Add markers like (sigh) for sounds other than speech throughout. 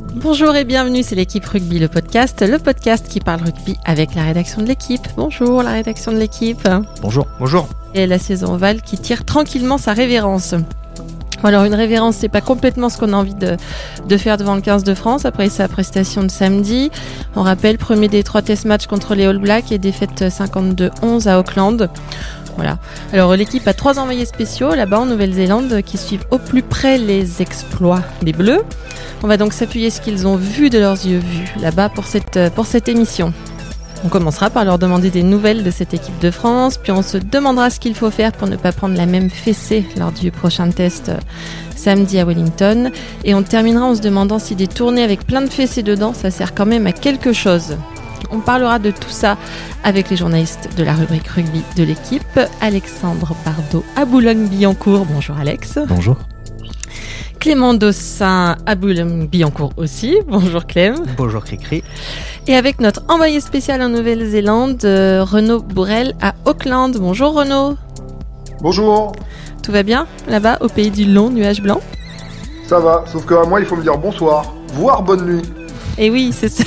Bonjour et bienvenue, c'est l'équipe Rugby, le podcast, le podcast qui parle rugby avec la rédaction de l'équipe. Bonjour la rédaction de l'équipe. Bonjour. Bonjour. Et la saison ovale qui tire tranquillement sa révérence. Alors une révérence, c'est pas complètement ce qu'on a envie de, de, faire devant le 15 de France après sa prestation de samedi. On rappelle premier des trois test matchs contre les All Blacks et défaite 52-11 à Auckland. Alors l'équipe a trois envoyés spéciaux là-bas en Nouvelle-Zélande qui suivent au plus près les exploits des Bleus. On va donc s'appuyer ce qu'ils ont vu de leurs yeux vus là-bas pour cette, pour cette émission. On commencera par leur demander des nouvelles de cette équipe de France, puis on se demandera ce qu'il faut faire pour ne pas prendre la même fessée lors du prochain test samedi à Wellington. Et on terminera en se demandant si des tournées avec plein de fessées dedans, ça sert quand même à quelque chose. On parlera de tout ça avec les journalistes de la rubrique rugby de l'équipe. Alexandre Bardot à Boulogne-Billancourt. Bonjour Alex. Bonjour. Clément Dossin à Boulogne-Billancourt aussi. Bonjour Clem. Bonjour Cricri. Et avec notre envoyé spécial en Nouvelle-Zélande, euh, Renaud Bourrel à Auckland. Bonjour Renaud. Bonjour. Tout va bien là-bas au pays du long nuage blanc? Ça va, sauf que à moi il faut me dire bonsoir, voire bonne nuit. Et Eh oui, c'est ça.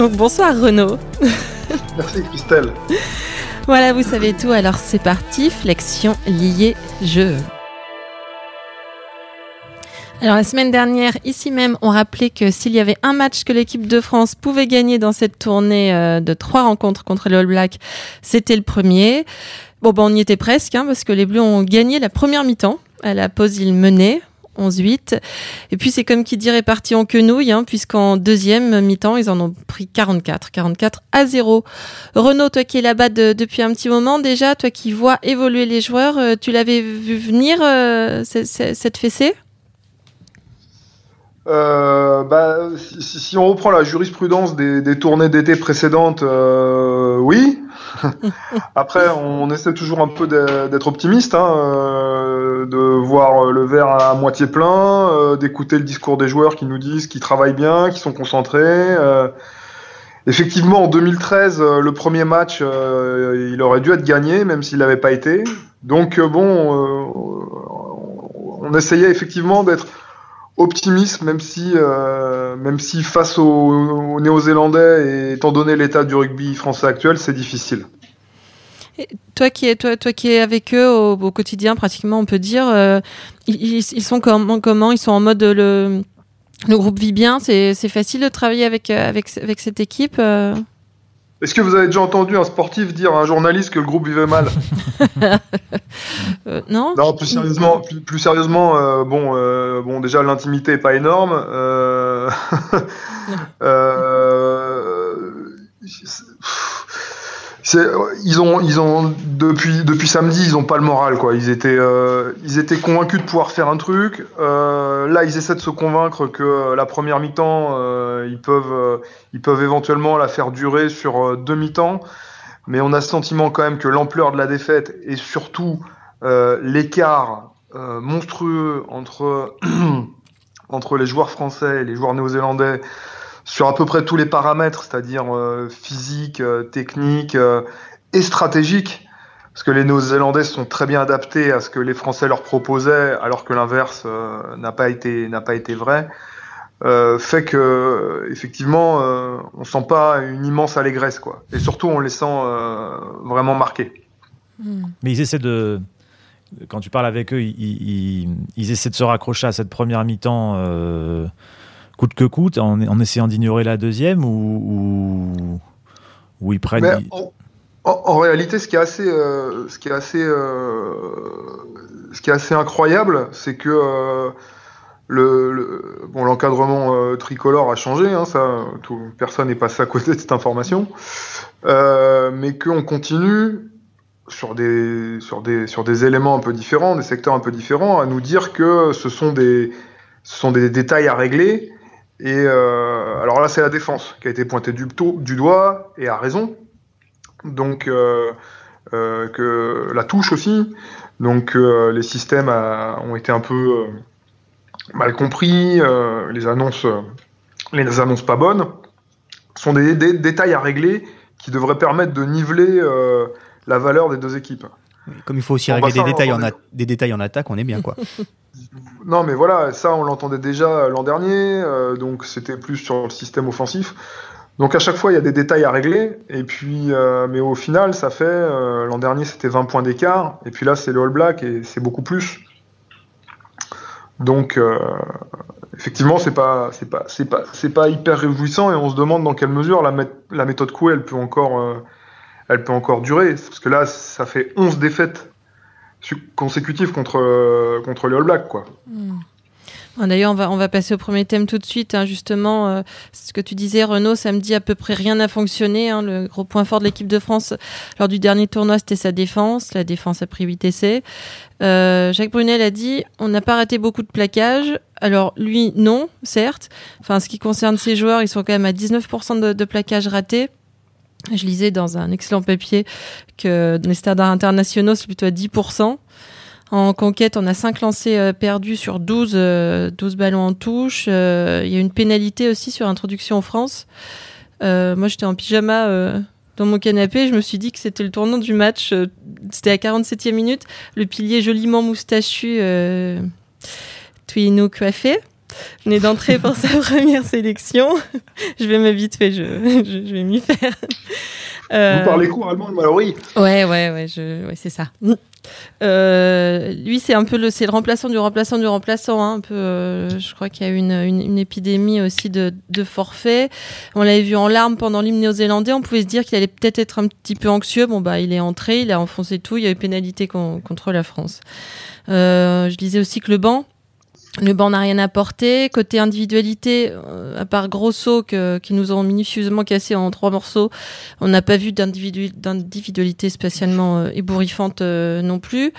Donc bonsoir Renaud. (laughs) Merci Christelle. Voilà, vous savez tout, alors c'est parti, flexion liée jeu. Alors la semaine dernière, ici même, on rappelait que s'il y avait un match que l'équipe de France pouvait gagner dans cette tournée euh, de trois rencontres contre les All Blacks, c'était le premier. Bon, ben on y était presque, hein, parce que les Bleus ont gagné la première mi-temps. À la pause, ils menaient. 11-8. Et puis c'est comme qui dirait parti en quenouille, hein, puisqu'en deuxième mi-temps, ils en ont pris 44. 44 à 0. Renaud, toi qui es là-bas de, depuis un petit moment déjà, toi qui vois évoluer les joueurs, euh, tu l'avais vu venir, euh, cette fessée? Euh, bah, si, on reprend la jurisprudence des, tournées d'été précédentes, oui. (laughs) Après, on essaie toujours un peu d'être optimiste, hein, de voir le verre à moitié plein, euh, d'écouter le discours des joueurs qui nous disent qu'ils travaillent bien, qu'ils sont concentrés. Euh. effectivement, en 2013, le premier match, il aurait dû être gagné, même s'il n'avait pas été. Donc, bon, on essayait effectivement d'être optimiste, même si, euh, même si face aux, aux Néo-Zélandais et étant donné l'état du rugby français actuel, c'est difficile. Et toi qui es toi, toi qui es avec eux au, au quotidien, pratiquement, on peut dire, euh, ils, ils, sont comment, comment? Ils sont en mode le, le groupe vit bien? C'est facile de travailler avec avec avec cette équipe. Euh? Est-ce que vous avez déjà entendu un sportif dire à un journaliste que le groupe vivait mal? (laughs) Euh, Non. Non, plus sérieusement, plus, plus sérieusement, euh, bon, euh, bon, déjà l'intimité est pas énorme. (laughs) ils ont, ils ont depuis depuis samedi, ils ont pas le moral quoi. Ils étaient, ils étaient convaincus de pouvoir faire un truc. là, ils essaient de se convaincre que la première mi-temps, ils peuvent, ils peuvent éventuellement la faire durer sur deux mi-temps. Mais on a le sentiment quand même que l'ampleur de la défaite et surtout l'écart monstrueux entre (clears throat) entre les joueurs français et les joueurs néo-zélandais sur à peu près tous les paramètres, c'est-à-dire euh, physique, euh, technique euh, et stratégique, parce que les Néo-Zélandais sont très bien adaptés à ce que les Français leur proposaient, alors que l'inverse n'a pas été n'a pas été vrai, fait que effectivement on sent pas une immense allégresse quoi, et surtout on les sent vraiment marqués. Mais ils essaient de quand tu parles avec eux, ils, ils, ils essaient de se raccrocher à cette première mi-temps euh, coûte que coûte, en, en essayant d'ignorer la deuxième, ou, ou, ou ils prennent. Mais en, en, en, réalité, ce qui est assez, euh, ce qui est assez, euh, ce qui est assez incroyable, c'est que euh, le, le, bon, l'encadrement tricolore a changé, hein, ça, tout, personne n'est passé à côté de cette information, mais qu'on continue sur des, sur, des, sur des éléments un peu différents, des secteurs un peu différents, à nous dire que ce sont des, ce sont des détails à régler. Et euh, alors là, c'est la défense qui a été pointée du, du doigt, et à raison. Donc, euh, euh, que la touche aussi. Donc, euh, les systèmes a, ont été un peu euh, mal compris, euh, les annonces, les annonces pas bonnes. Ce sont des, des, détails à régler qui devraient permettre de niveler la valeur des deux équipes. Comme il faut aussi régler des détails, en des détails en attaque, on est bien quoi. (laughs) Non, mais voilà, ça, on l'entendait déjà l'an dernier, euh, donc c'était plus sur le système offensif. Donc à chaque fois, il y a des détails à régler, et puis, euh, mais au final, ça fait, euh, l'an dernier, c'était 20 points d'écart, et puis là, c'est le All Black, et c'est beaucoup plus. Donc, effectivement, c'est pas, c'est pas, c'est pas, c'est pas hyper réjouissant, et on se demande dans quelle mesure la, la méthode Coué, elle peut encore, elle peut encore durer, parce que là, ça fait 11 défaites consécutif contre, euh, contre les All Blacks. Quoi. Hmm. D'ailleurs, on va, on va passer au premier thème tout de suite. Hein, justement, euh, ce que tu disais, Renault, samedi, à peu près rien n'a fonctionné. Hein, le gros point fort de l'équipe de France lors du dernier tournoi, c'était sa défense. La défense a pris 8 essais. Euh, Jacques Brunel a dit on n'a pas raté beaucoup de plaquages. Alors, lui, non, certes. Enfin, ce qui concerne ses joueurs, ils sont quand même à 19% de, de plaquages ratés. Je lisais dans un excellent papier que les standards internationaux, c'est plutôt à 10%. En conquête, on a 5 lancers euh, perdus sur 12, 12 euh, ballons en touche. Euh, il y a une pénalité aussi sur introduction en France. moi, j'étais en pyjama dans mon canapé. Je me suis dit que c'était le tournant du match. C'était à 47e minute. Le pilier joliment moustachu, euh, Twino coiffé venait d'entrer pour sa (laughs) première sélection. je vais vite fait, je, je, vais m'y faire. Euh, Vous parlez couramment de Mallory Ouais, ouais, ouais, je, ouais c'est ça. Euh, lui, c'est un peu le, c'est le remplaçant du remplaçant du remplaçant. Hein, un peu, euh, je crois qu'il y a eu une, une, épidémie aussi de, de forfaits. On l'avait vu en larmes pendant l'hymne néo-zélandais. On pouvait se dire qu'il allait peut-être être un petit peu anxieux. Bon, bah, il est entré, il a enfoncé tout. Il y a eu pénalité contre la France. je disais aussi que le banc, le banc n'a rien apporté. Côté individualité, euh, à part Grosso que, qui nous ont minutieusement cassé en trois morceaux, on n'a pas vu d'individualité spécialement euh, ébouriffante euh, non plus.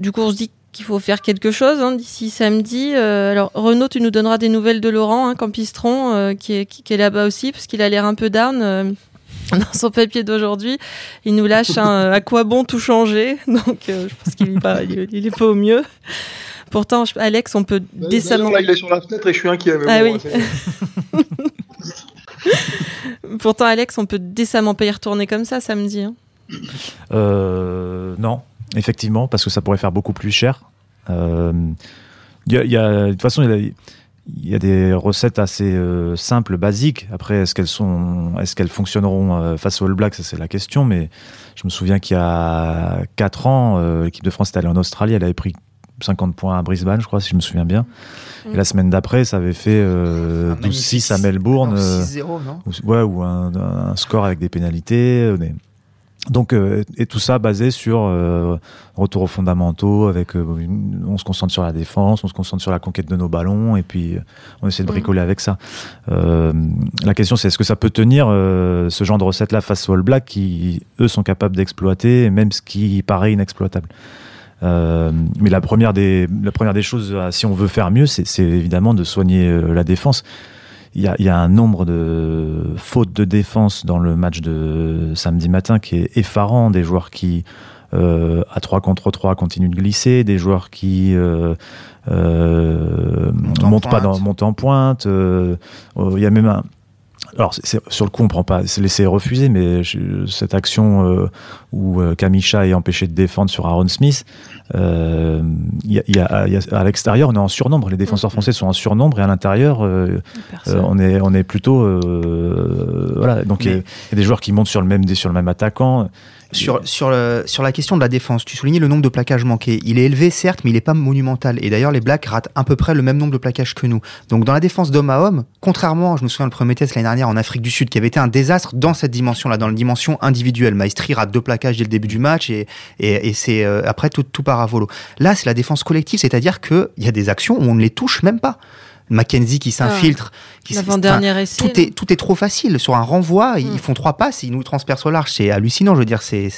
Du coup, on se dit qu'il faut faire quelque chose hein, d'ici samedi. alors, Renaud, tu nous donneras des nouvelles de Laurent, hein, Campistron, qui est, qui, est là-bas aussi, parce qu'il a l'air un peu down (laughs) dans son papier d'aujourd'hui, il nous lâche un à quoi bon tout changer? (laughs) Donc, je pense qu'il n'est pas, il est pas au mieux. Pourtant, Alex, on peut bah, décemment. Là, il est sur la fenêtre et je suis inquiet. Ah oui. (laughs) Pourtant, Alex, on peut décemment pas y retourner comme ça samedi. Hein. Euh, non, effectivement, parce que ça pourrait faire beaucoup plus cher. Euh, y a, y a, de toute façon, il y, a des recettes assez euh, simples, basiques. Après, est-ce qu'elles sont, est-ce qu'elles fonctionneront euh, face aux All Blacks, c'est la question. Mais je me souviens qu'il y a 4 ans, l'équipe de France était allée en Australie, elle avait pris 50 points à Brisbane, je crois, si je me souviens bien. Mm. Et la semaine d'après, ça avait fait 12-6 euh, à Melbourne. 6-0, non ou, Ouais, ou un, score avec des pénalités. Euh, donc, euh, et tout ça basé sur retour aux fondamentaux, avec on se concentre sur la défense, on se concentre sur la conquête de nos ballons, et puis on essaie de mm. bricoler avec ça. la question, c'est est-ce que ça peut tenir ce genre de recette-là face aux All Blacks qui, eux, sont capables d'exploiter même ce qui paraît inexploitable? Euh, mais la première des la première des choses, euh, si on veut faire mieux, c'est évidemment de soigner euh, la défense. Il y, a, il y, a, un nombre de fautes de défense dans le match de samedi matin qui est effarant. Des joueurs qui euh, à 3 contre 3 continuent de glisser, des joueurs qui euh, euh, montent pas dans montent en pointe. il y a même un, alors sur le coup on prend pas c'est laissé refuser mais cette action euh, où euh, Kamisha est empêché de défendre sur Aaron Smith euh, y y a, à l'extérieur on est en surnombre. Les défenseurs français sont en surnombre et à l'intérieur euh, on est on est plutôt voilà. Donc il y, a des joueurs qui montent sur le même sur le même attaquant sur, sur, le, sur la question de la défense, tu soulignais le nombre de plaquages manqués. Il est élevé, certes, mais il n'est pas monumental. Et d'ailleurs, les Blacks ratent à peu près le même nombre de plaquages que nous. Donc, dans la défense d'homme à homme, contrairement, je me souviens le premier test l'année dernière en Afrique du Sud, qui avait été un désastre dans cette dimension-là, dans la dimension individuelle. Maestri rate deux plaquages dès le début du match et, et, c'est euh, après tout, tout part à volo. Là, c'est la défense collective, c'est-à-dire qu'il y a des actions où on ne les touche même pas. Mackenzie qui s'infiltre. qui L'avant-dernier essai. Tout est, tout est trop facile. Sur un renvoi, ils mm. font trois passes, ils nous transpercent au large. C'est hallucinant. Je veux dire, c'est,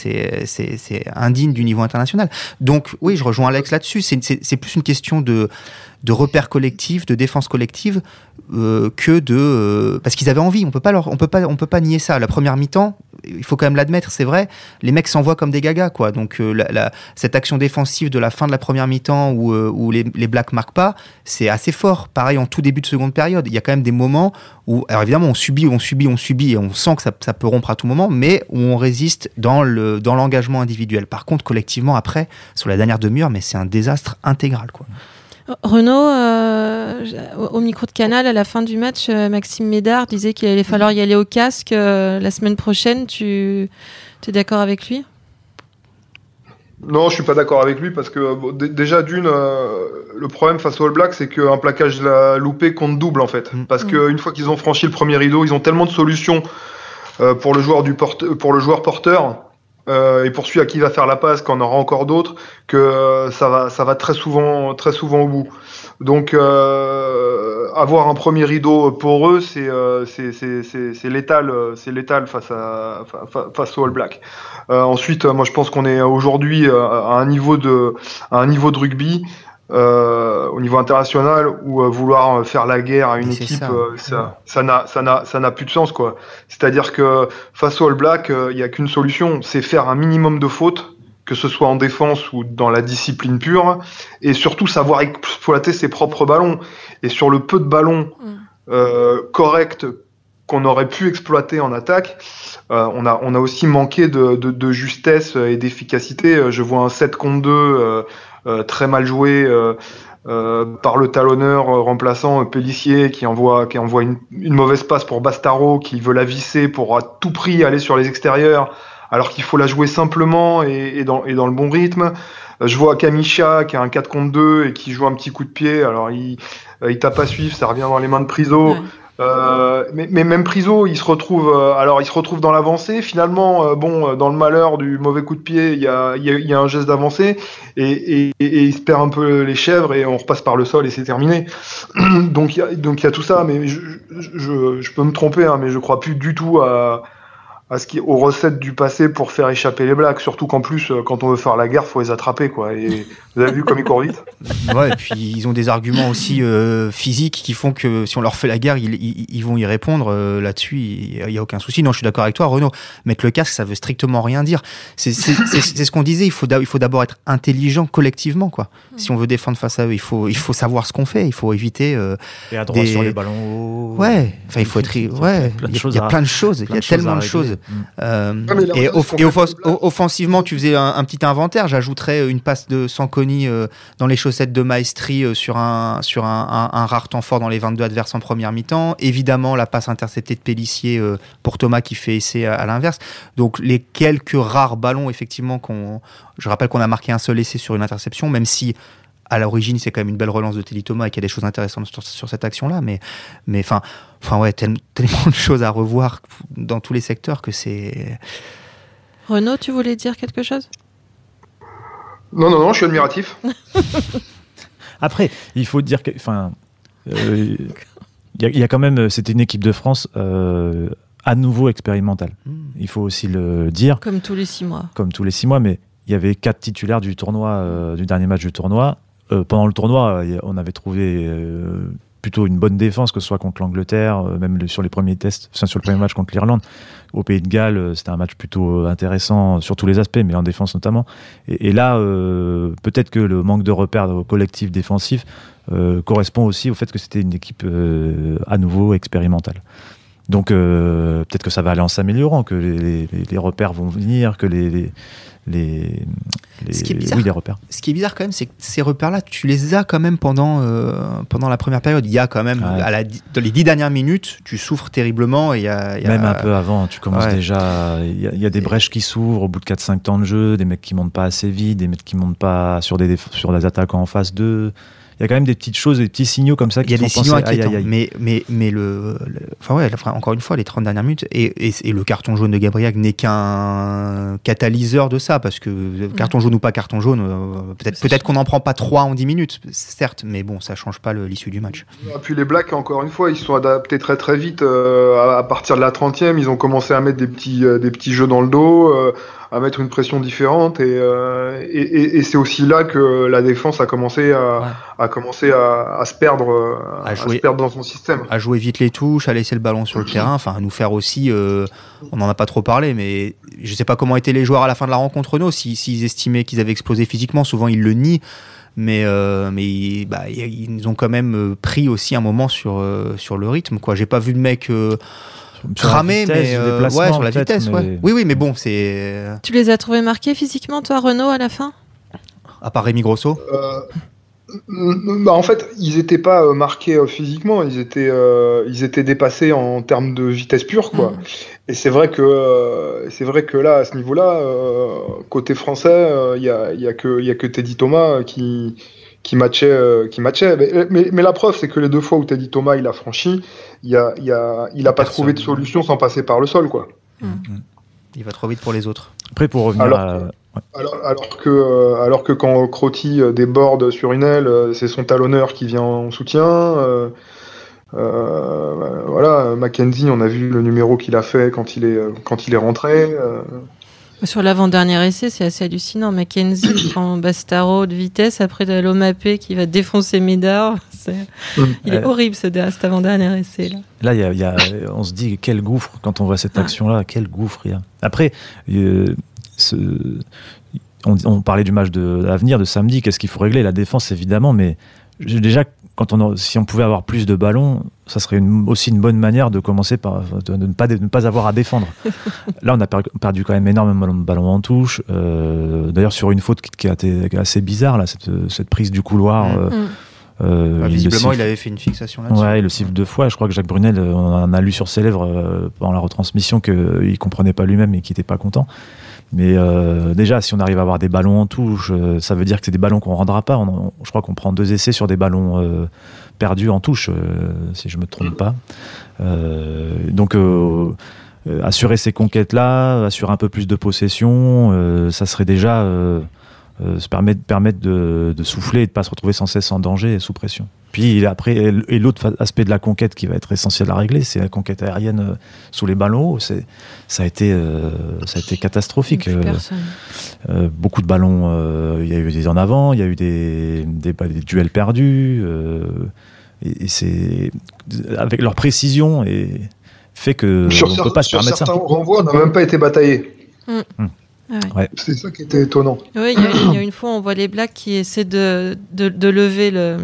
indigne du niveau international. Donc, oui, je rejoins Alex là-dessus. C'est, c'est, plus une question de, de repères collectifs, de défense collective, euh, que de euh, parce qu'ils avaient envie. On peut pas leur, on peut pas, on peut pas nier ça. La première mi-temps, il faut quand même l'admettre, c'est vrai. Les mecs s'envoient comme des gagas, quoi. Donc euh, cette action défensive de la fin de la première mi-temps où, où les, les Blacks marquent pas, c'est assez fort. Pareil en tout début de seconde période, il y a quand même des moments où, alors évidemment, on subit, on subit, on subit, et on sent que ça, peut rompre à tout moment, mais où on résiste dans dans l'engagement individuel. Par contre, collectivement, après, sur la dernière demi-heure, mais c'est un désastre intégral, quoi. Renaud, euh, au micro de Canal, à la fin du match, euh, Maxime Médard disait qu'il allait falloir y aller au casque euh, la semaine prochaine. Tu es d'accord avec lui? Non, je suis pas d'accord avec lui parce que bon, déjà d'une, le problème face au All Black, c'est qu'un plaquage loupé compte double en fait. Mm. Parce qu'une fois qu'ils ont franchi le premier rideau, ils ont tellement de solutions pour le joueur du porte, pour le joueur porteur euh, et pour celui à qui va faire la passe, qu'on aura encore d'autres, que euh, ça va, ça va très souvent, très souvent au bout. Donc euh, avoir un premier rideau pour eux, c'est euh, létal, c'est létal face à face au All Black. Euh, ensuite, moi je pense qu'on est aujourd'hui à un niveau de à un niveau de rugby euh, au niveau international ou euh, vouloir faire la guerre à une équipe, euh, ça, ça n'a ça n'a ça n'a plus de sens quoi. C'est-à-dire que face au All Black, il n'y a qu'une solution, c'est faire un minimum de fautes, que ce soit en défense ou dans la discipline pure, et surtout savoir exploiter ses propres ballons. Et sur le peu de ballons mm. corrects qu'on aurait pu exploiter en attaque, on, a, on a aussi manqué de, de, de justesse et d'efficacité. Je vois un 7 contre 2 euh, très mal joué euh, euh, par le talonneur remplaçant Pellissier qui envoie, qui envoie une, mauvaise passe pour Bastaro qui veut la visser pour à tout prix aller sur les extérieurs alors qu'il faut la jouer simplement et, dans, et dans le bon rythme. Je vois Kamisha qui a un 4 contre 2 et qui joue un petit coup de pied. Alors il, il tape à suivre, ça revient dans les mains de Priso. Euh, mais, mais, même Priso, il se retrouve, euh, alors il se retrouve dans l'avancée. Finalement, euh, bon, dans le malheur du mauvais coup de pied, il y a, y a, y a un geste d'avancée et, et, et, il se perd un peu les chèvres et on repasse par le sol et c'est terminé. (clears throat) donc il y a, donc il y a tout ça, mais je, je, je peux me tromper, hein, mais je crois plus du tout à à ce qui, aux recettes du passé pour faire échapper les blagues. Surtout qu'en plus, euh, quand on veut faire la guerre, faut les attraper, quoi. Et vous avez vu comme ils courent vite (laughs) Ouais, et puis ils ont des arguments aussi euh, physiques qui font que si on leur fait la guerre, ils, ils, vont y répondre. Euh, là-dessus, il n'y a, aucun souci. Non, je suis d'accord avec toi, Renaud. Mettre le casque, ça veut strictement rien dire. C'est ce qu'on disait. Il faut, il faut d'abord être intelligent collectivement, quoi. Si on veut défendre face à eux, il faut, il faut savoir ce qu'on fait. Il faut éviter. et à droite sur les ballons. Ouais. Enfin, il faut être. Ouais. Il y a plein de choses. Il y a tellement de choses. Euh, et, offensivement, tu faisais un, petit inventaire. J'ajouterais une passe de Sanconi euh, dans les chaussettes de Maestri euh, sur, un, sur un, rare temps fort dans les 22 adverses en première mi-temps. Évidemment, la passe interceptée de Pellissier pour Thomas qui fait essai à, l'inverse. Donc, les quelques rares ballons, effectivement, qu'on. Je rappelle qu'on a marqué un seul essai sur une interception, même si à l'origine, c'est quand même une belle relance de Telly Thomas et qu'il y a des choses intéressantes sur, cette action-là. Mais, mais enfin, enfin ouais, tellement de choses à revoir dans tous les secteurs que c'est. Renaud, tu voulais dire quelque chose? Non, non, non, je suis admiratif. (laughs) Après, il faut dire que, enfin, euh, il y, a quand même, c'était une équipe de France. Euh, à nouveau expérimentale. Hmm. Il faut aussi le dire. Comme tous les six mois. Comme tous les six mois, mais il y avait quatre titulaires du tournoi, euh, du dernier match du tournoi. Euh, pendant le tournoi, on avait trouvé euh, plutôt une bonne défense, que ce soit contre l'Angleterre, euh, même sur les premiers tests, sur le premier match contre l'Irlande. Au Pays de Galles, c'était un match plutôt intéressant sur tous les aspects, mais en défense notamment. Et, là, peut-être que le manque de repères collectif défensif correspond aussi au fait que c'était une équipe à nouveau expérimentale. Donc peut-être que ça va aller en s'améliorant, que les, repères vont venir, que les, ce qui est bizarre, oui, repères. Ce qui est bizarre quand même, c'est que ces repères-là, tu les as quand même pendant, euh, pendant la première période. Il y a quand même, à la, dans les dix dernières minutes, tu souffres terriblement. Et il y a, Même un peu avant, tu commences déjà. Il y, a des brèches qui s'ouvrent au bout de 4-5 temps de jeu, des mecs qui montent pas assez vite, des mecs qui montent pas sur des, sur des attaquants en face d'eux il y a quand même des petites choses, des petits signaux comme ça qui Il y a des signaux inquiétants. Mais, mais, mais le, enfin ouais, encore une fois, les 30 dernières minutes et, et, le carton jaune de Gabriel n'est qu'un catalyseur de ça parce que carton jaune ou pas carton jaune, euh, peut-être peut-être qu'on n'en prend pas 3 en 10 minutes, certes, mais bon, ça change pas l'issue du match. Et puis les Blacks, encore une fois, ils sont adaptés très très vite. Euh, à partir de la 30e, ils ont commencé à mettre des petits, euh, des petits jeux dans le dos à mettre une pression différente euh, et, et, et c'est aussi là que la défense a commencé à, a commencé à, à, se perdre à, jouer, se perdre dans son système. à jouer vite les touches à laisser le ballon sur le terrain enfin à nous faire aussi euh, on n'en a pas trop parlé mais je sais pas comment étaient les joueurs à la fin de la rencontre nous s'ils si, estimaient qu'ils avaient explosé physiquement souvent ils le nient mais euh, mais bah, ils ont quand même pris aussi un moment sur sur le rythme quoi. J'ai pas vu de mec cramé, mais euh, ouais, sur la vitesse, ouais. Oui, oui, mais bon, c'est. Euh, tu les as trouvés marqués physiquement, toi, Renault, à la fin? À part Rémi Grosso? Euh, bah, en fait, ils n'étaient pas euh, marqués euh, physiquement, ils étaient, euh, ils étaient dépassés en termes de vitesse pure, quoi. Mm. Et c'est vrai que c'est vrai que là, à ce niveau-là, côté français, il y a, y, a que, y a que Teddy Thomas qui qui matchait, qui matchait. Mais, mais, mais la preuve, c'est que les deux fois où Teddy Thomas il a franchi, il a, il a, il a pas trouvé de solution sans passer par le sol, quoi. Mm. Il va trop vite pour les autres. Après, pour revenir Alors à. que- Alors, alors que, euh, alors que quand Crotty euh, déborde sur une aile, euh, c'est son talonneur qui vient en soutien. euh, euh, voilà, Mackenzie, on a vu le numéro qu'il a fait quand il est, euh, quand il est rentré. Euh, Sur l'avant-dernier essai, c'est assez hallucinant. Mackenzie (coughs) prend Bastaro de vitesse, après de l'Omapé qui va défoncer Médard. (laughs) C'est- Mm. Il est Ouais. horrible ce cet avant-dernier essai. Là. Là, il y a- il y a- on se dit quel gouffre quand on voit cette Ouais. action-là, quel gouffre il y a. Après, euh, ce- on, on parlait du match de l'avenir de samedi, qu'est-ce qu'il faut régler? La défense, évidemment, mais déjà, quand on, a- si on pouvait avoir plus de ballons, ça serait une- aussi une bonne manière de commencer par de, de ne, pas, de ne pas avoir à défendre. (laughs) Là, on a per- perdu quand même énormément de ballons en touche. euh, D'ailleurs, sur une faute qui, qui a été assez bizarre, là, cette, cette prise du couloir. Mm. euh, Mm. euh, Bah, visiblement, il avait fait une fixation là-dessus. Ouais, il le siffle deux fois. Je crois que Jacques Brunel, on en a lu sur ses lèvres euh, pendant la retransmission qu'il comprenait pas lui-même et qu'il était pas content. Mais euh, déjà, si on arrive à avoir des ballons en touche, euh, ça veut dire que c'est des ballons qu'on rendra pas. Je crois qu'on prend deux essais sur des ballons euh, perdus en touche, euh, si je me trompe pas. Euh, donc, euh, assurer ces conquêtes-là, assurer un peu plus de possession, ça serait déjà euh, se permettre, permettre de, de souffler et de pas se retrouver sans cesse en danger et sous pression. Puis après, et l'autre aspect de la conquête qui va être essentiel à régler, c'est la conquête aérienne euh, sous les ballons hauts. C'est, ça a été, euh, ça a été catastrophique. Euh, euh, beaucoup de ballons, euh, il y a eu des en avant, il y a eu des, des, des duels perdus. euh, et, et c'est avec leur précision et fait que sur on cer- peut pas se permettre ça. certains renvois, on n'a même pas été bataillé. Ah ouais. C'est ça qui était étonnant. Oui, il y, a- il y a une fois, on voit les Blacks qui essaient de, de, de lever le,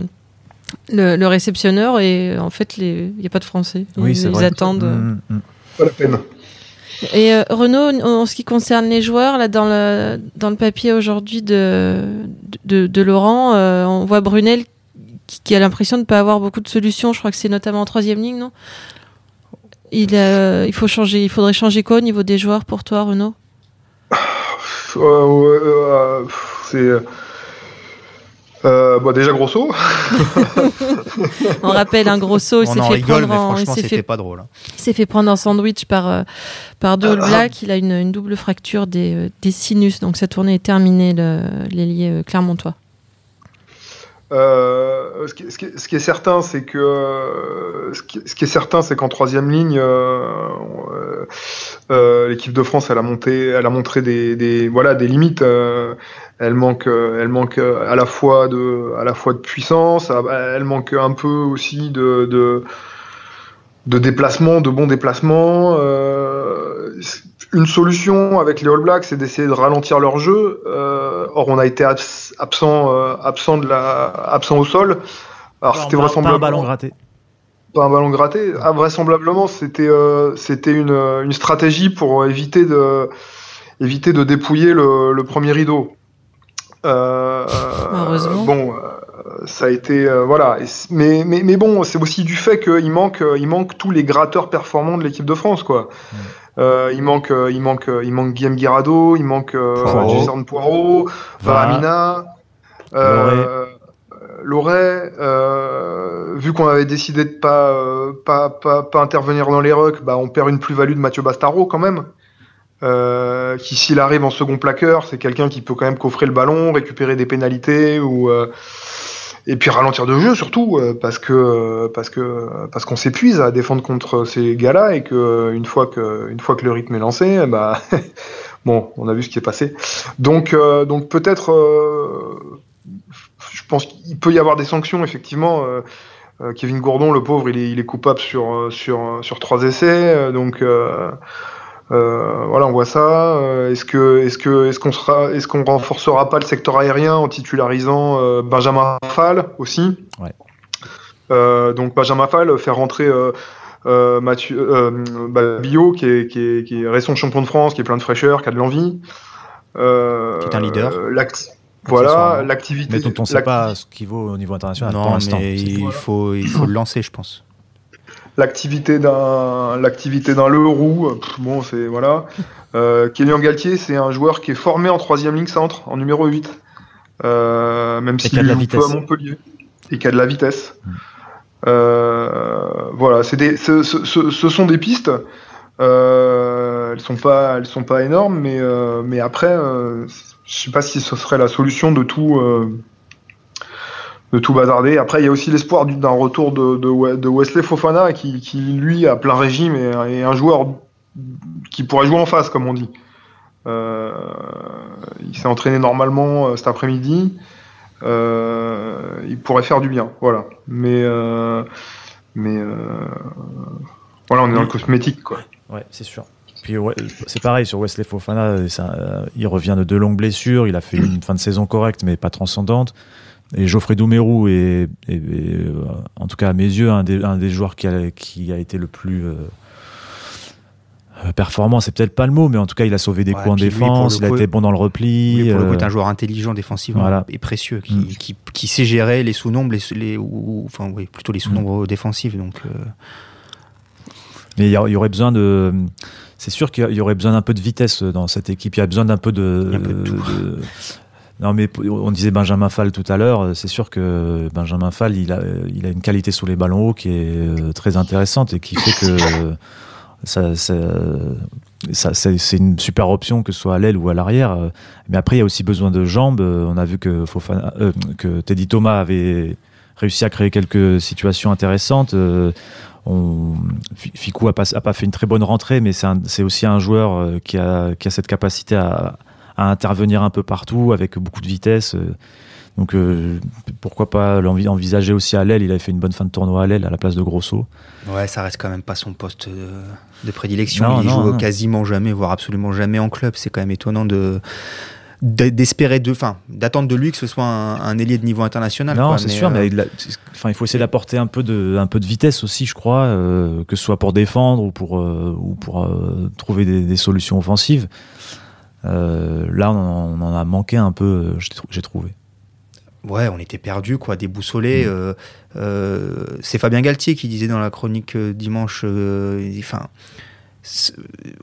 le, le réceptionneur et en fait, il n'y a pas de Français. Ils, Oui, c'est ils vrai. attendent. Mm, mm. Pas la peine. Et euh, Renaud, en en ce qui concerne les joueurs, là dans le, dans le papier aujourd'hui de, de, de Laurent, euh, on voit Brunel qui, qui a l'impression de ne pas avoir beaucoup de solutions. Je crois que c'est notamment en troisième ligne, non? Il, euh, il, faut changer, il faudrait changer quoi au niveau des joueurs pour toi, Renaud? Euh, ouais, euh, c'est. Euh, bah déjà Grosso. (laughs) On rappelle un gros saut, il s'est fait rigole, prendre en, il fait, pas drôle. hein. il s'est fait prendre en sandwich par, euh, par Ah. Blacks. Il a une, une double fracture des, euh, des sinus, donc sa tournée est terminée, l'ailier euh, Clermontois. Euh, ce, qui, est certain, c'est que ce qui, est certain, c'est qu'en troisième ligne, euh, euh, l'équipe de France, elle a a montré des, voilà des limites. elle manque, elle manque à la fois de, à la fois de puissance. Elle manque un peu aussi de, de de déplacement, de bons déplacements. Une solution avec les All Blacks, c'est d'essayer de ralentir leur jeu. Euh, or, on a été abs- absent, euh, absent de la, absent au sol. Alors, c'était Pas- pas un vraisemblablement ballon gratté. pas un ballon gratté. Ah, vraisemblablement, c'était euh, c'était une, une stratégie pour éviter de éviter de dépouiller le, le premier rideau. Euh, Heureusement. Bon, euh, ça a été euh, voilà. Mais, mais mais bon, c'est aussi du fait qu'il manque il manque tous les gratteurs performants de l'équipe de France quoi. Mm. Euh, il manque euh, il manque euh, il manque Guillaume Guirado, il manque euh, Poirot. Poirot, Vara. Varamina. Euh, Loret, euh, vu qu'on avait décidé de pas, euh, pas, pas, pas intervenir dans les rucks, bah, on perd une plus-value de Mathieu Bastaro quand même. Euh, qui s'il arrive en second plaqueur, c'est quelqu'un qui peut quand même coffrer le ballon, récupérer des pénalités ou euh, et puis ralentir de jeu surtout euh, parce que parce que parce qu'on s'épuise à défendre contre ces gars-là et que une fois que une fois que le rythme est lancé, bah (laughs) bon, on a vu ce qui est passé. Donc euh, donc peut-être euh, je pense qu'il peut y avoir des sanctions, effectivement. Euh, euh, Kevin Gourdon, le pauvre, il est, il est coupable sur, euh, sur, sur trois essais. euh, donc euh, voilà, on voit ça. Euh, Est-ce que est-ce que est-ce qu'on sera est-ce qu'on renforcera pas le secteur aérien en titularisant euh, Benjamin Fall aussi Ouais. Euh, donc Benjamin Fall faire rentrer euh, euh, Mathieu euh, bah, Bio qui est, qui, est, qui est récent champion de France, qui est plein de fraîcheur, qui a de l'envie. Euh, Qui est un leader. l'act- Voilà, l'activité. Mais on ne sait pas ce qu'il vaut au niveau international pour l'instant. Il, faut, il faut le lancer, je pense. L'activité d'un, l'activité d'un Leroux, bon, c'est voilà. Euh, Kenyon Galtier, c'est un joueur qui est formé en troisième ligne centre, en numéro 8. Euh, même s'il joue peu à Montpellier. Et qui a de la vitesse. Mm. Euh, voilà, c'est des, ce, ce, ce, sont des pistes. Euh, elles sont pas, elles sont pas énormes, mais, euh, mais après, euh, je sais pas si ce serait la solution de tout, de tout bazarder. Après, il y a aussi l'espoir d'un retour de, Wesley Fofana, qui, lui a plein régime et, un joueur qui pourrait jouer en face, comme on dit. il s'est entraîné normalement cet après-midi. il pourrait faire du bien, voilà. Mais mais voilà, on est dans le cosmétique, quoi. Ouais, c'est sûr. Puis c'est pareil sur Wesley Fofana, euh, il revient de deux longues blessures, il a fait une fin de saison correcte mais pas transcendante. Et Geoffrey Doumerou est, euh, en tout cas à mes yeux, un des, un des joueurs qui a, qui a, été le plus euh, performant. C'est peut-être pas le mot, mais en tout cas, il a sauvé des coups en défense, il a été bon dans le repli. pour le coup, est un joueur intelligent défensivement et précieux, qui, mm. qui, qui, sait gérer les sous-nombres, les, les, ou, enfin, oui, plutôt les sous-nombres mm. défensifs. Donc. Mais il y, aurait besoin de. C'est sûr qu'il y aurait besoin d'un peu de vitesse dans cette équipe. Il y a besoin d'un peu de. Non, mais on disait Benjamin Fall tout à l'heure. C'est sûr que Benjamin Fall, il a, une qualité sous les ballons hauts qui est euh, très intéressante et qui fait que ça, c'est une super option que ce soit à l'aile ou à l'arrière. Mais après, il y a aussi besoin de jambes. On a vu que, euh, Teddy Thomas avait réussi à créer quelques situations intéressantes. Euh, on, Ficou a pas, fait une très bonne rentrée, mais c'est aussi un joueur euh, qui a cette capacité à, à, intervenir un peu partout avec beaucoup de vitesse. Euh. Donc euh, pourquoi pas l'envisager aussi à l'aile Il avait fait une bonne fin de tournoi à l'aile à la place de Grosso. Ouais, ça reste quand même pas son poste de, prédilection. il joue quasiment jamais, voire absolument jamais en club. C'est quand même étonnant de d'espérer de, enfin, d'attendre de lui que ce soit un, ailier de niveau international. Non, c'est sûr, mais euh, enfin, il faut essayer d'apporter un peu de, un peu de vitesse aussi, je crois, euh, que ce soit pour défendre ou pour, euh, ou pour trouver des, solutions offensives. Là, on, en a manqué un peu, j'ai trouvé. Ouais, on était perdu, quoi, déboussolés. Mm. c'est Fabien Galtier qui disait dans la chronique dimanche, enfin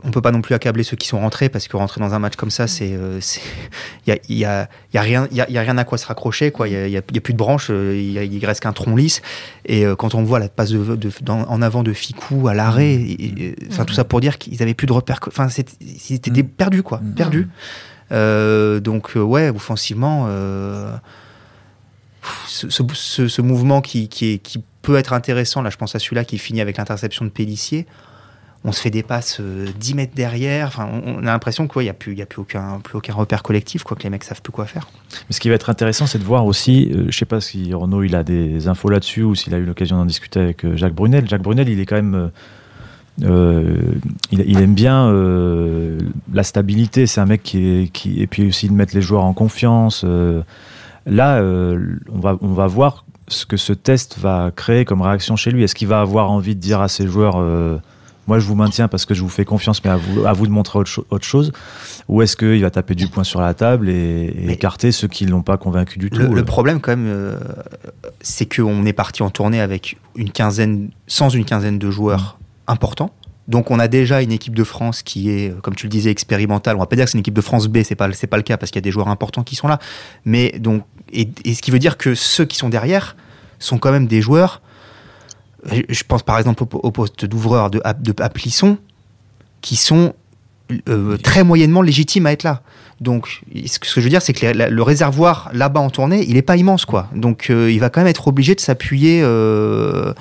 on peut pas non plus accabler ceux qui sont rentrés parce que rentrer dans un match comme ça, c'est, il euh, (laughs) y a, y, y a, rien, il y, a, rien à quoi se raccrocher, quoi. Il y a, plus de branches, euh, il reste qu'un tronc lisse. Et euh, quand on voit la passe de, en avant de Ficou à l'arrêt, mmh. enfin tout ça pour dire qu'ils avaient plus de repères, enfin ils étaient mmh. perdus, quoi, mmh. perdus. donc ouais, offensivement. Ce, ce, mouvement qui, qui, est, qui peut être intéressant, là je pense à celui-là qui finit avec l'interception de Pellissier, on se fait des passes 10 euh, mètres derrière. Enfin, on, a l'impression qu'il n'y a, plus, y a plus, aucun, plus aucun repère collectif, quoi, que les mecs savent plus quoi faire. Mais ce qui va être intéressant, c'est de voir aussi, euh, je sais pas si Renaud il a des infos là-dessus ou s'il a eu l'occasion d'en discuter avec euh, Jacques Brunel. Jacques Brunel, il est quand même. il, aime bien la stabilité. C'est un mec qui, est, qui et puis aussi de mettre les joueurs en confiance. là, on va on va voir ce que ce test va créer comme réaction chez lui. Est-ce qu'il va avoir envie de dire à ses joueurs moi je vous maintiens parce que je vous fais confiance, mais à vous, à vous de montrer autre, chose Ou est-ce qu'il va taper du poing sur la table et, écarter ceux qui ne l'ont pas convaincu du tout Le, euh problème quand même, euh, c'est qu'on est parti en tournée avec une quinzaine, sans une quinzaine de joueurs importants. Donc on a déjà une équipe de France qui est, comme tu le disais, expérimentale. On va pas dire que c'est une équipe de France B, c'est pas c'est pas le cas parce qu'il y a des joueurs importants qui sont là. Mais donc et, et, ce qui veut dire que ceux qui sont derrière sont quand même des joueurs je pense par exemple au, poste d'ouvreur de, de Plisson, qui sont euh, très moyennement légitimes à être là. Donc, ce que je veux dire, c'est que le réservoir là-bas en tournée, il n'est pas immense, quoi. Donc, euh, il va quand même être obligé de s'appuyer euh,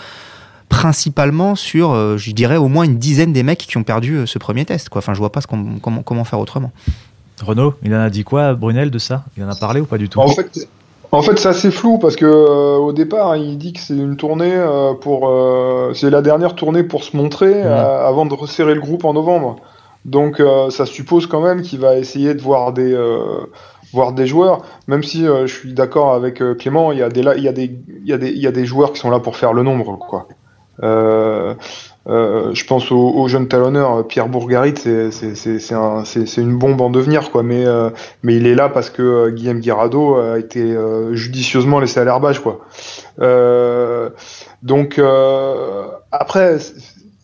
principalement sur, je dirais, au moins une dizaine des mecs qui ont perdu ce premier test, quoi. Enfin, je vois pas ce comment, comment faire autrement. Renaud, il en a dit quoi, Brunel, de ça? Il en a parlé ou pas du tout? En fait, en fait, c'est assez flou parce que euh, au départ, il dit que c'est une tournée euh, pour, euh, c'est la dernière tournée pour se montrer avant de resserrer le groupe en novembre. Donc, ça suppose quand même qu'il va essayer de voir des, voir des joueurs. Même si je suis d'accord avec Clément, il y a des, il y a des, il y a des, il y a des joueurs qui sont là pour faire le nombre, quoi. Euh, je pense au, jeune talonneur Pierre Bourgarit, c'est une bombe en devenir, quoi. Mais, mais il est là parce que Guillaume Guirado a été judicieusement laissé à l'herbage, quoi. donc après,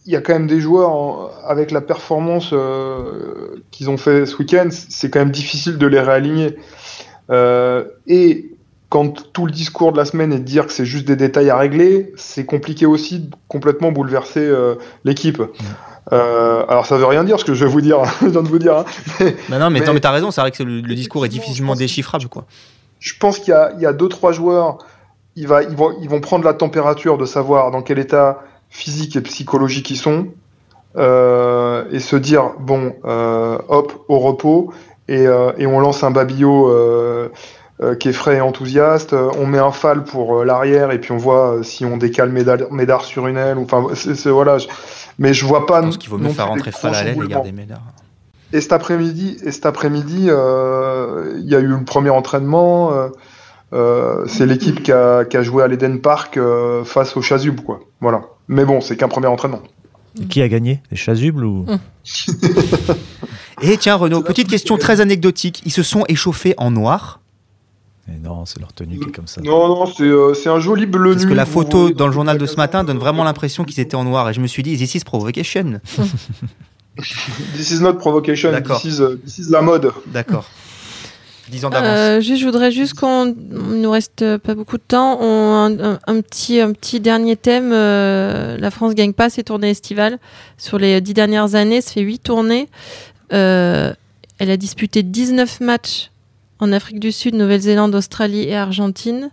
il y a quand même des joueurs avec la performance qu'ils ont fait ce week-end, c'est quand même difficile de les réaligner. et quand tout le discours de la semaine est de dire que c'est juste des détails à régler, c'est compliqué aussi de complètement bouleverser euh, l'équipe. Euh, alors ça veut rien dire ce que je vais vous dire, (laughs) je viens de vous dire. Hein. Mais, non, mais, mais t'as raison, c'est vrai que le, discours est difficilement déchiffrable, quoi. Je pense qu'il y, y, a deux trois joueurs, ils, va, ils, vont, ils vont prendre la température de savoir dans quel état physique et psychologique ils sont, euh, et se dire bon, hop, au repos, et, et on lance un babillot euh, qui est frais et enthousiaste. Euh, on met un fal pour euh, l'arrière et puis on voit si on décale Médard, sur une aile. Enfin, c'est voilà. Mais je vois pas. Je pense qu'il vaut mieux faire rentrer fal à l'aile et garder Médard. Et cet après-midi, et cet après-midi, il y a eu le premier entraînement. c'est l'équipe qui a, qui a, joué à l'Eden Park face aux Chasubles, quoi. Voilà. Mais bon, c'est qu'un premier entraînement. qui a gagné? Les Chasubles ou hum. (laughs) Et tiens, Renaud, petite question très anecdotique. Ils se sont échauffés en noir non, c'est leur tenue qui est comme ça. Non, non, c'est euh, un joli bleu Parce que la photo dans le journal de ce matin donne vraiment l'impression qu'ils étaient en noir. Et je me suis dit, this is provocation. (laughs) this is not provocation, this is, uh, this is la mode. D'accord. Dix ans d'avance. Euh, je voudrais juste qu'on nous reste pas beaucoup de temps. On, un, petit, un petit dernier thème. Euh, la France gagne pas ses tournées estivales. Sur les dix dernières années, ça fait huit tournées. elle a disputé 19 matchs en Afrique du Sud, Nouvelle-Zélande, Australie et Argentine.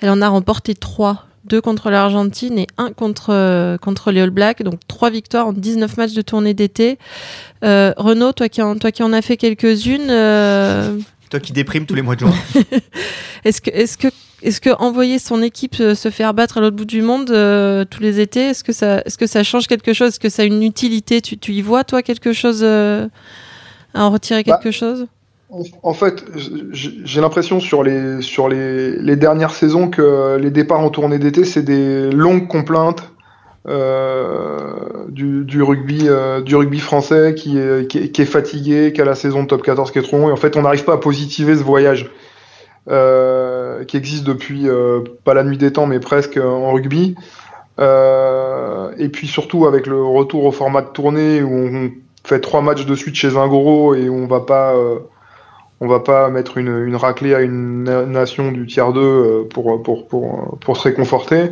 Elle en a remporté trois. Deux contre l'Argentine et un contre, euh, contre les All Blacks. Donc trois victoires en 19 matchs de tournée d'été. Euh, Renaud, toi qui, en, toi qui en as fait quelques-unes. Euh, toi qui déprimes tous les mois de juin. (laughs) est-ce que, est-ce que, est-ce que envoyer son équipe se faire battre à l'autre bout du monde tous les étés, est-ce que ça, est-ce que ça change quelque chose? Est-ce que ça a une utilité? Tu, tu y vois toi quelque chose à en retirer bah, quelque chose? En fait, j'ai l'impression sur les sur les, les, dernières saisons que les départs en tournée d'été, c'est des longues complaintes euh, du, du, rugby euh, du rugby français qui est, qui est, fatigué, qui a la saison de top 14 qui est trop long. Et en fait, on n'arrive pas à positiver ce voyage euh, qui existe depuis euh, pas la nuit des temps, mais presque en rugby. Euh, et puis surtout avec le retour au format de tournée où on fait trois matchs de suite chez un gros et on va pas on va pas mettre une, raclée à une nation du tiers 2 euh, pour, pour, pour, pour se réconforter.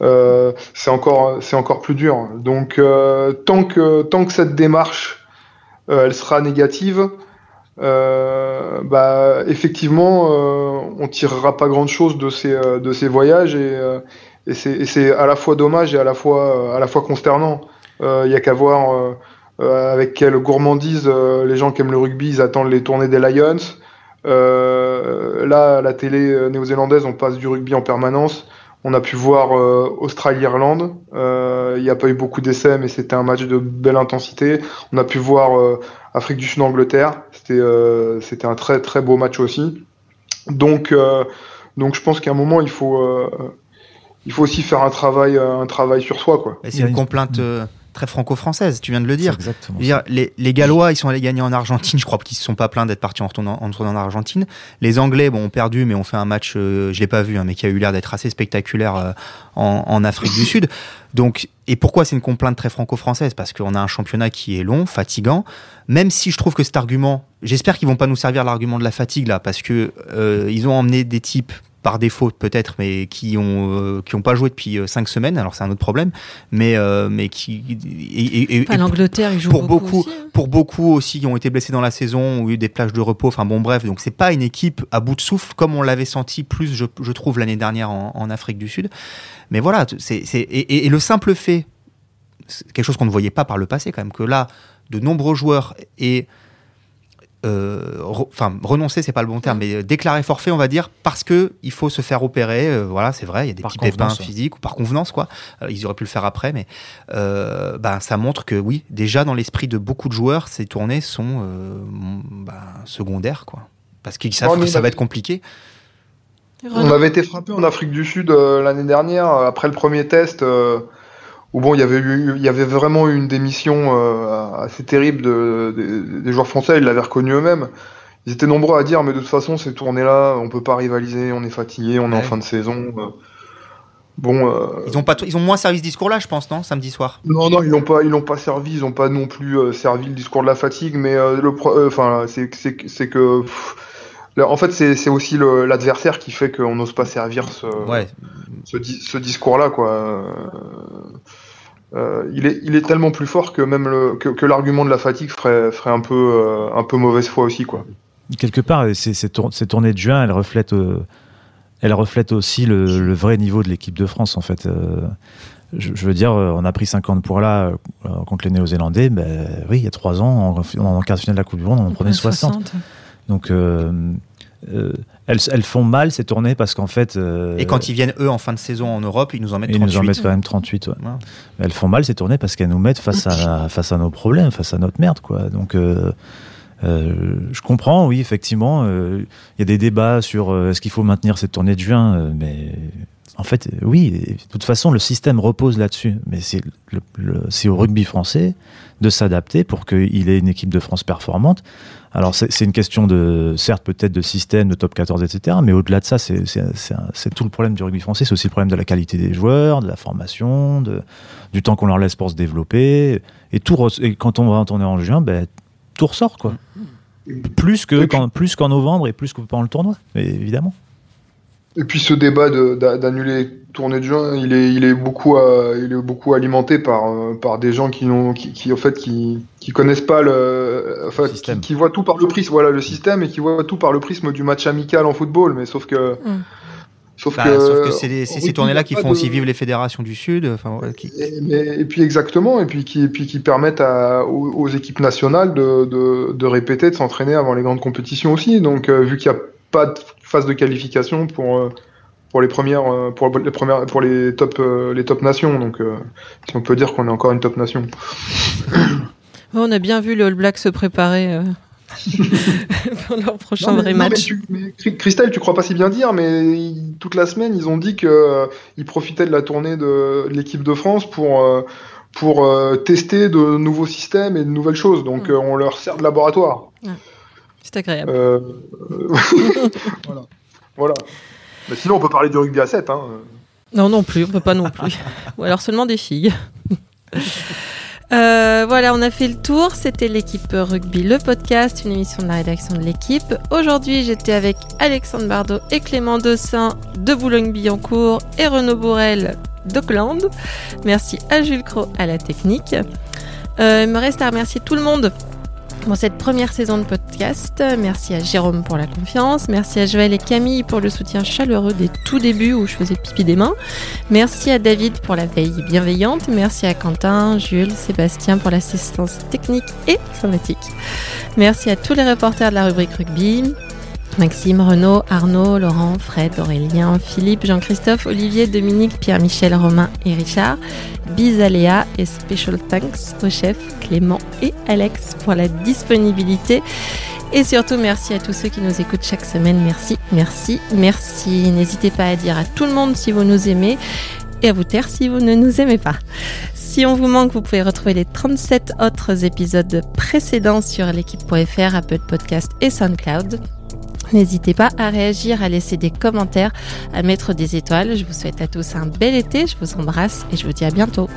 Euh, c'est encore, c'est encore plus dur. Donc, euh, tant, que, tant que cette démarche, elle sera négative, bah, effectivement, on tirera pas grand chose de ces, de ces voyages et, et c'est à la fois dommage et à la fois, à la fois consternant. Il y a qu'à voir avec quelle gourmandise euh, les gens qui aiment le rugby, ils attendent les tournées des Lions. Euh, là, la télé néo-zélandaise, on passe du rugby en permanence. On a pu voir Australie-Irlande. Il n'y a pas eu beaucoup d'essais, mais c'était un match de belle intensité. On a pu voir Afrique du Sud-Angleterre. C'était c'était un très très beau match aussi. Donc donc je pense qu'à un moment il faut il faut aussi faire un travail un travail sur soi quoi. C'est une complainte très franco-française, tu viens de le dire. dire les, les, Gallois, ils sont allés gagner en Argentine, je crois qu'ils se sont pas plaints d'être partis en retournant, en en Argentine. Les Anglais, bon, ont perdu, mais ont fait un match, euh, je l'ai pas vu, hein, mais qui a eu l'air d'être assez spectaculaire euh, en, en, Afrique du Sud. Donc, et pourquoi c'est une complainte très franco-française? Parce qu'on a un championnat qui est long, fatigant. Même si je trouve que cet argument, j'espère qu'ils vont pas nous servir l'argument de la fatigue là, parce que euh, ils ont emmené des types par défaut peut-être, mais qui ont euh, qui ont pas joué depuis euh, cinq semaines. Alors c'est un autre problème, mais euh, mais qui et, l'Angleterre ils jouent pour beaucoup, aussi, hein. pour beaucoup aussi qui ont été blessés dans la saison ou eu des plages de repos. Enfin bon bref, donc c'est pas une équipe à bout de souffle comme on l'avait senti plus je, je trouve l'année dernière en, en, Afrique du Sud. Mais voilà, c'est et, et le simple fait, quelque chose qu'on ne voyait pas par le passé quand même, que là de nombreux joueurs et euh, enfin renoncer c'est pas le bon terme, mais déclarer forfait on va dire parce que il faut se faire opérer. Euh, voilà, c'est vrai, il y a des petits pépins physiques ou par convenance quoi. Euh, ils auraient pu le faire après, mais ben ça montre que oui, déjà dans l'esprit de beaucoup de joueurs, ces tournées sont ben, secondaires quoi, parce qu'ils savent que ça va être compliqué. On avait été frappé en Afrique du Sud l'année dernière après le premier test où bon, il y avait eu, il y avait vraiment eu une démission euh, assez terrible de, de- des joueurs français. Ils l'avaient reconnu eux-mêmes. Ils étaient nombreux à dire, mais de toute façon, ces tournées-là, on peut pas rivaliser, on est fatigué, on est en fin de saison. euh. Bon, euh, Ils ont, pas, ils ont moins servi ce discours-là, je pense, non Samedi soir? non, non, ils l'ont pas, ils l'ont pas servi, ils ont pas non plus euh, servi le discours de la fatigue, mais euh, le, enfin, c'est, que, pff, là, en fait, c'est, aussi l'adversaire qui fait qu'on n'ose pas servir ce, Ouais. ce, di- ce discours-là, quoi. Euh, il est, il est tellement plus fort que même le, que, que l'argument de la fatigue ferait, ferait un peu, euh, un peu mauvaise foi aussi, quoi. quelque part, ces, ces, tour- ces tournées de juin, elles reflètent, euh, elles reflètent aussi le, le vrai niveau de l'équipe de France, en fait. Euh, je, je veux dire, on a pris 50 pour là euh, contre les Néo-Zélandais. Ben, oui, il y a trois ans, en, en quart de finale de la Coupe du Monde, on en prenait 60. Donc, euh, euh, elles, elles font mal ces tournées parce qu'en fait. euh, Et quand ils viennent, eux, en fin de saison en Europe, ils nous en mettent ils 38. nous en mettent quand même 38. ouais. Ouais. Mais Elles font mal ces tournées parce qu'elles nous mettent face à, face à nos problèmes, face à notre merde. Quoi. Donc, euh, euh, je comprends, oui, effectivement. Il y a des débats sur est-ce qu'il faut maintenir cette tournée de juin, mais en fait, oui. De toute façon, le système repose là-dessus. Mais c'est au rugby français de s'adapter pour qu'il ait une équipe de France performante. Alors, c'est une question de, certes, peut-être de système, de top 14, etc. Mais au-delà de ça, c'est tout le problème du rugby français. C'est aussi le problème de la qualité des joueurs, de la formation, de, du temps qu'on leur laisse pour se développer. Et, tout re- et quand on va en tournée en juin, ben, tout ressort, quoi. Plus qu'en plus qu'en novembre et plus que pendant le tournoi, évidemment. Et puis ce débat d'annuler tournée de juin, il est, il est beaucoup, euh, il est beaucoup alimenté par, euh, par des gens qui n'ont, qui, qui, en fait, qui, qui connaissent pas le, enfin, qui, Système. qui voient tout par le prisme, voilà, le système et qui voient tout par le prisme du match amical en football. Mais sauf que, Mm. sauf Bah, que, sauf que c'est ces tournées-là qui font de- aussi vivre les fédérations du Sud. Enfin, qui- Et, mais- et puis exactement, et puis qui, et puis qui permettent à- aux, aux équipes nationales de, de, de répéter, de s'entraîner avant les grandes compétitions aussi. Donc, euh, vu qu'il n'y a pas de phase de qualification pour euh, pour les premières, euh, pour les premières, pour les top euh, les top nations. Donc, si on peut dire qu'on est encore une top nation. (coughs) On a bien vu le All Black se préparer (laughs) pour leur prochain Non, mais- vrai non, mais match. tu- mais Christelle, tu crois pas si bien dire, mais ils- toute la semaine, ils ont dit que euh, ils profitaient de la tournée de, de l'équipe de France pour euh, pour euh, tester de nouveaux systèmes et de nouvelles choses. Donc, Mm. on leur sert de laboratoire. C'est agréable. Euh, (laughs) voilà. voilà. Mais sinon, on peut parler du rugby à 7. Hein. Non, non plus, on peut pas non plus. (laughs) Ou alors seulement des filles. Euh, voilà, on a fait le tour. C'était l'équipe rugby, le podcast, une émission de la rédaction de l'équipe. Aujourd'hui, j'étais avec Alexandre Bardot et Clément Dossin de Boulogne-Billancourt et Renaud Bourrel d'Auckland. Merci à Jules Cros à la technique. Euh, il me reste à remercier tout le monde pour cette première saison de podcast. Merci à Jérôme pour la confiance. Merci à Joël et Camille pour le soutien chaleureux des tout débuts où je faisais pipi des mains. Merci à David pour la veille bienveillante. Merci à Quentin, Jules, Sébastien pour l'assistance technique et sympathique. Merci à tous les reporters de la rubrique rugby. Maxime, Renaud, Arnaud, Laurent, Fred, Aurélien, Philippe, Jean-Christophe, Olivier, Dominique, Pierre-Michel, Romain et Richard. Bis et special thanks au chef Clément et Alex pour la disponibilité. Et surtout, merci à tous ceux qui nous écoutent chaque semaine. Merci, merci, merci. N'hésitez pas à dire à tout le monde si vous nous aimez et à vous taire si vous ne nous aimez pas. Si on vous manque, vous pouvez retrouver les 37 autres épisodes précédents sur l'équipe.fr, Apple Podcast et SoundCloud. N'hésitez pas à réagir, à laisser des commentaires, à mettre des étoiles. Je vous souhaite à tous un bel été, je vous embrasse et je vous dis à bientôt.